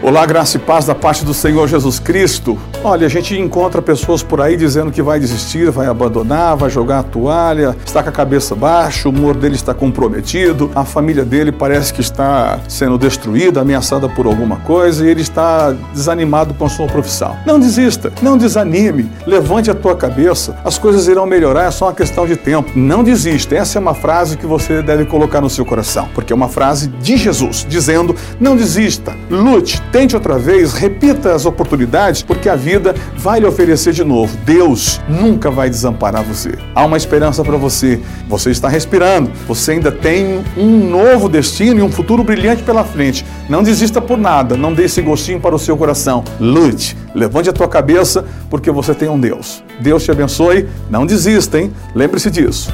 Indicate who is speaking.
Speaker 1: Olá, graça e paz da parte do Senhor Jesus Cristo. Olha, a gente encontra pessoas por aí dizendo que vai desistir, vai abandonar, vai jogar a toalha, está com a cabeça baixa, o humor dele está comprometido, a família dele parece que está sendo destruída, ameaçada por alguma coisa e ele está desanimado com a sua profissão. Não desista, não desanime, levante a tua cabeça, as coisas irão melhorar, é só uma questão de tempo. Não desista, essa é uma frase que você deve colocar no seu coração, porque é uma frase de Jesus, dizendo: não desista, lute, tente outra vez, repita as oportunidades, porque a vida vai lhe oferecer de novo. Deus nunca vai desamparar você. Há uma esperança para você. Você está respirando. Você ainda tem um novo destino e um futuro brilhante pela frente. Não desista por nada. Não dê esse gostinho para o seu coração. Lute. Levante a tua cabeça, porque você tem um Deus. Deus te abençoe. Não desista, hein? Lembre-se disso.